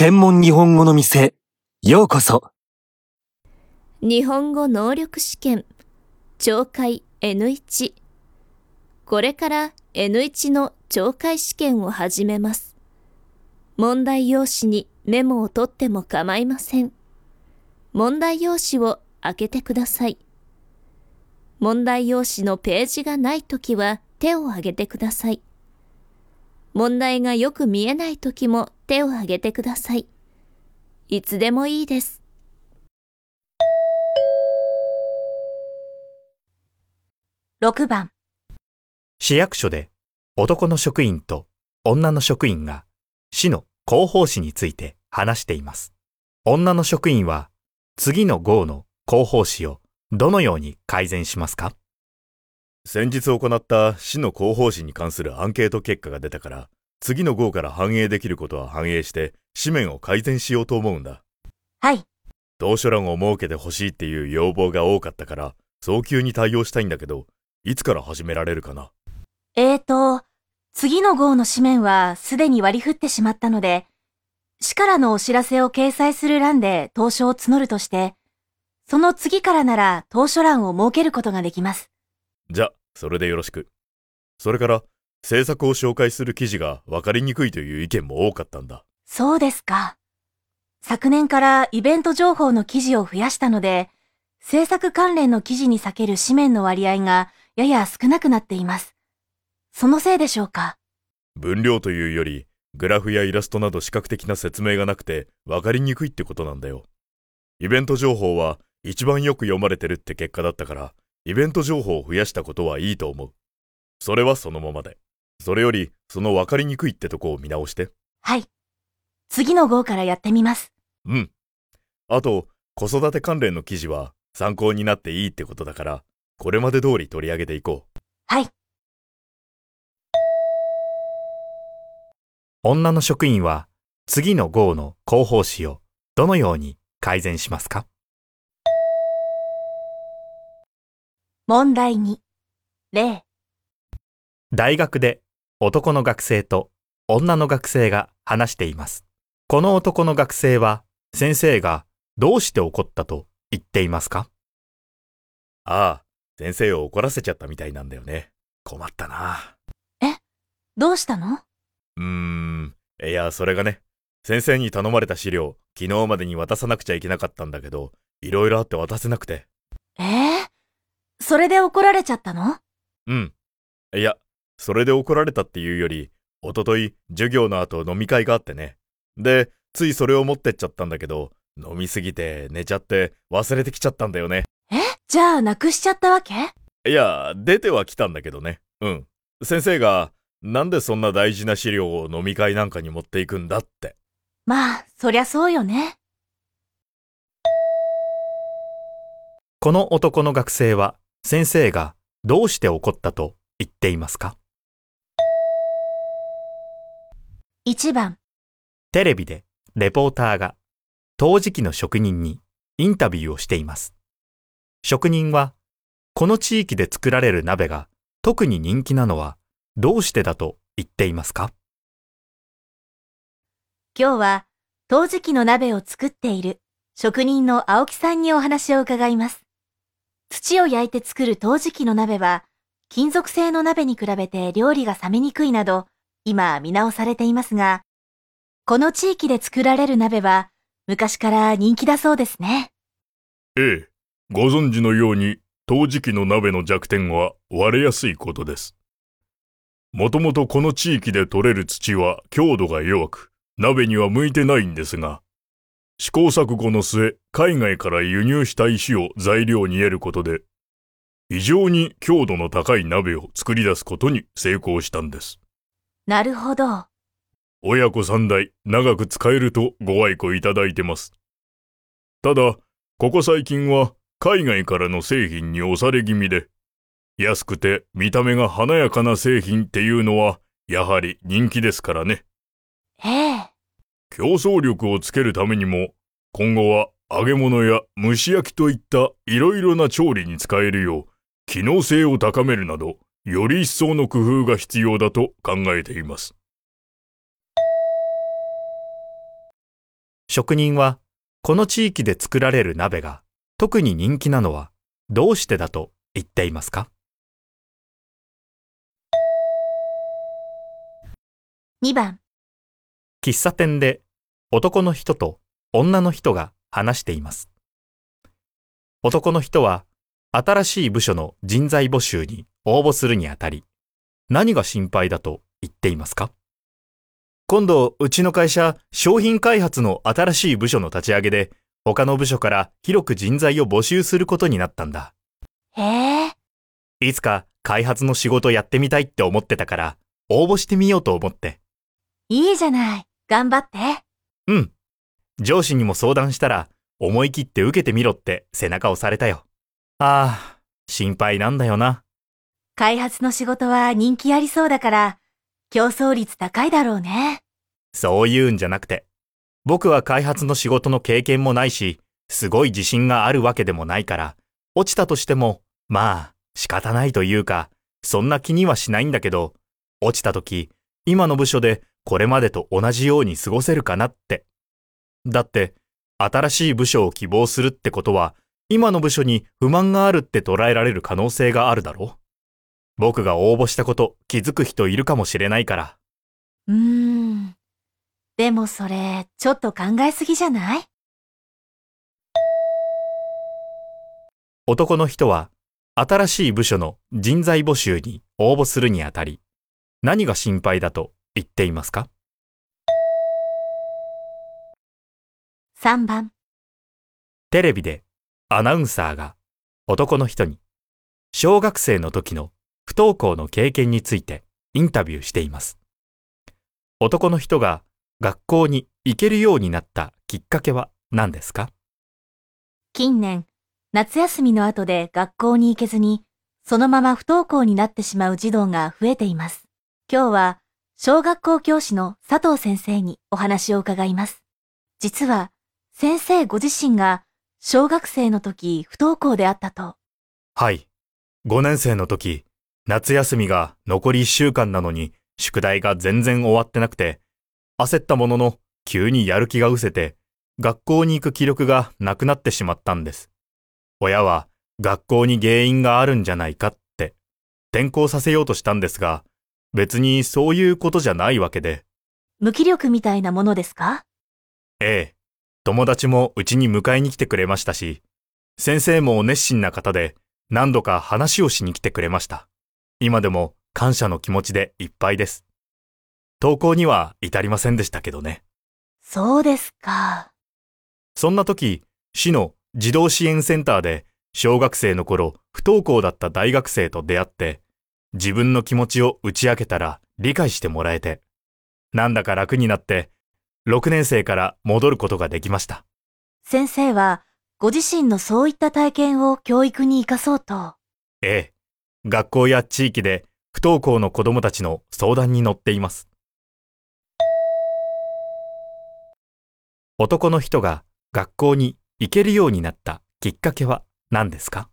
専門日本語の店、ようこそ。日本語能力試験、懲戒 N1。これから N1 の懲戒試験を始めます。問題用紙にメモを取っても構いません。問題用紙を開けてください。問題用紙のページがないときは手を挙げてください。問題がよく見えないときも手を挙げてください。いつでもいいです。6番、市役所で男の職員と女の職員が市の広報誌について話しています。女の職員は次の号の広報誌をどのように改善しますか？先日行った市の広報誌に関するアンケート結果が出たから、次の号から反映できることは反映して、紙面を改善しようと思うんだ。はい、同書欄を設けてほしいっていう要望が多かったから、早急に対応したいんだけど、いつから始められるかな？えーと、次の号の紙面はすでに割り振ってしまったので、市からのお知らせを掲載する欄で投書を募るとして、その次からなら投書欄を設けることができます。じゃ、それでよろしく。それから、制作を紹介する記事が分かりにくいという意見も多かったんだ。そうですか。昨年からイベント情報の記事を増やしたので、制作関連の記事に避ける紙面の割合がやや少なくなっています。そのせいでしょうか。分量というより、グラフやイラストなど視覚的な説明がなくて分かりにくいってことなんだよ。イベント情報は一番よく読まれてるって結果だったから、イベント情報を増やしたことはいいと思う。それはそのままで。それより、その分かりにくいってとこを見直して。はい。次の号からやってみます。うん。あと、子育て関連の記事は参考になっていいってことだから、これまで通り取り上げていこう。はい。女の職員は次の号の広報誌をどのように改善しますか？問題2。例。大学で男の学生と女の学生が話しています。この男の学生は先生がどうして怒ったと言っていますか？ああ、先生を怒らせちゃったみたいなんだよね。困ったな。どうしたの？うーん。いや、それがね、先生に頼まれた資料、昨日までに渡さなくちゃいけなかったんだけど、いろいろあって渡せなくて。ええそれで怒られちゃったの？うん。いや、それで怒られたっていうより、おととい、授業の後飲み会があってね。で、ついそれを持ってっちゃったんだけど、飲みすぎて寝ちゃって忘れてきちゃったんだよね。え？じゃあなくしちゃったわけ？いや、出ては来たんだけどね。うん。先生が、なんでそんな大事な資料を飲み会なんかに持っていくんだって。まあ、そりゃそうよね。この男の学生は先生がどうして怒ったと言っていますか？1番、テレビでレポーターが陶磁器の職人にインタビューをしています。職人はこの地域で作られる鍋が特に人気なのはどうしてだと言っていますか？今日は陶磁器の鍋を作っている職人の青木さんにお話を伺います。土を焼いて作る陶磁器の鍋は金属製の鍋に比べて料理が冷めにくいなど今見直されていますが、この地域で作られる鍋は昔から人気だそうですね。ええ、ご存知のように、陶磁器の鍋の弱点は割れやすいことです。もともとこの地域で採れる土は強度が弱く、鍋には向いてないんですが、試行錯誤の末、海外から輸入した石を材料に得ることで、非常に強度の高い鍋を作り出すことに成功したんです。なるほど。親子三代長く使えるとご愛顧いただいてます。ただ、ここ最近は海外からの製品に押され気味で、安くて見た目が華やかな製品っていうのはやはり人気ですからね。ええ。競争力をつけるためにも、今後は揚げ物や蒸し焼きといったいろいろな調理に使えるよう、機能性を高めるなど、より一層の工夫が必要だと考えています。職人はこの地域で作られる鍋が特に人気なのはどうしてだと言っていますか？2番、喫茶店で男の人と女の人が話しています。男の人は新しい部署の人材募集に応募するにあたり何が心配だと言っていますか？今度、うちの会社、商品開発の新しい部署の立ち上げで、他の部署から広く人材を募集することになったんだ。へえ、いつか開発の仕事やってみたいって思ってたから、応募してみようと思って。いいじゃない。頑張って。うん。上司にも相談したら、思い切って受けてみろって背中押されたよ。ああ、心配なんだよな。開発の仕事は人気ありそうだから、競争率高いだろうね。そういうんじゃなくて、僕は開発の仕事の経験もないし、すごい自信があるわけでもないから、落ちたとしても、まあ、仕方ないというか、そんな気にはしないんだけど、落ちた時、今の部署でこれまでと同じように過ごせるかなって。だって、新しい部署を希望するってことは、今の部署に不満があるって捉えられる可能性があるだろ僕が応募したこと気づく人いるかもしれないから。うーん。でもそれ、ちょっと考えすぎじゃない？男の人は新しい部署の人材募集に応募するにあたり何が心配だと言っていますか ?3 番、テレビでアナウンサーが男の人に小学生の時の不登校の経験についてインタビューしています。男の人が学校に行けるようになったきっかけは何ですか？近年、夏休みの後で学校に行けずに、そのまま不登校になってしまう児童が増えています。今日は、小学校教師の佐藤先生にお話を伺います。実は、先生ご自身が小学生の時不登校であったと。はい。5年生の時、夏休みが残り1週間なのに宿題が全然終わってなくて、焦ったものの急にやる気が失せて、学校に行く気力がなくなってしまったんです。親は学校に原因があるんじゃないかって転校させようとしたんですが、別にそういうことじゃないわけで、無気力みたいなものですか？ええ、友達もうちに迎えに来てくれましたし、先生も熱心な方で何度か話をしに来てくれました。今でも感謝の気持ちでいっぱいです。登校には至りませんでしたけどね。そうですか。そんな時、市の児童支援センターで小学生の頃不登校だった大学生と出会って、自分の気持ちを打ち明けたら理解してもらえて、なんだか楽になって、6年生から戻ることができました。先生は、ご自身のそういった体験を教育に生かそうと。ええ、学校や地域で不登校の子供たちの相談に乗っています。男の人が学校に行けるようになったきっかけは何ですか？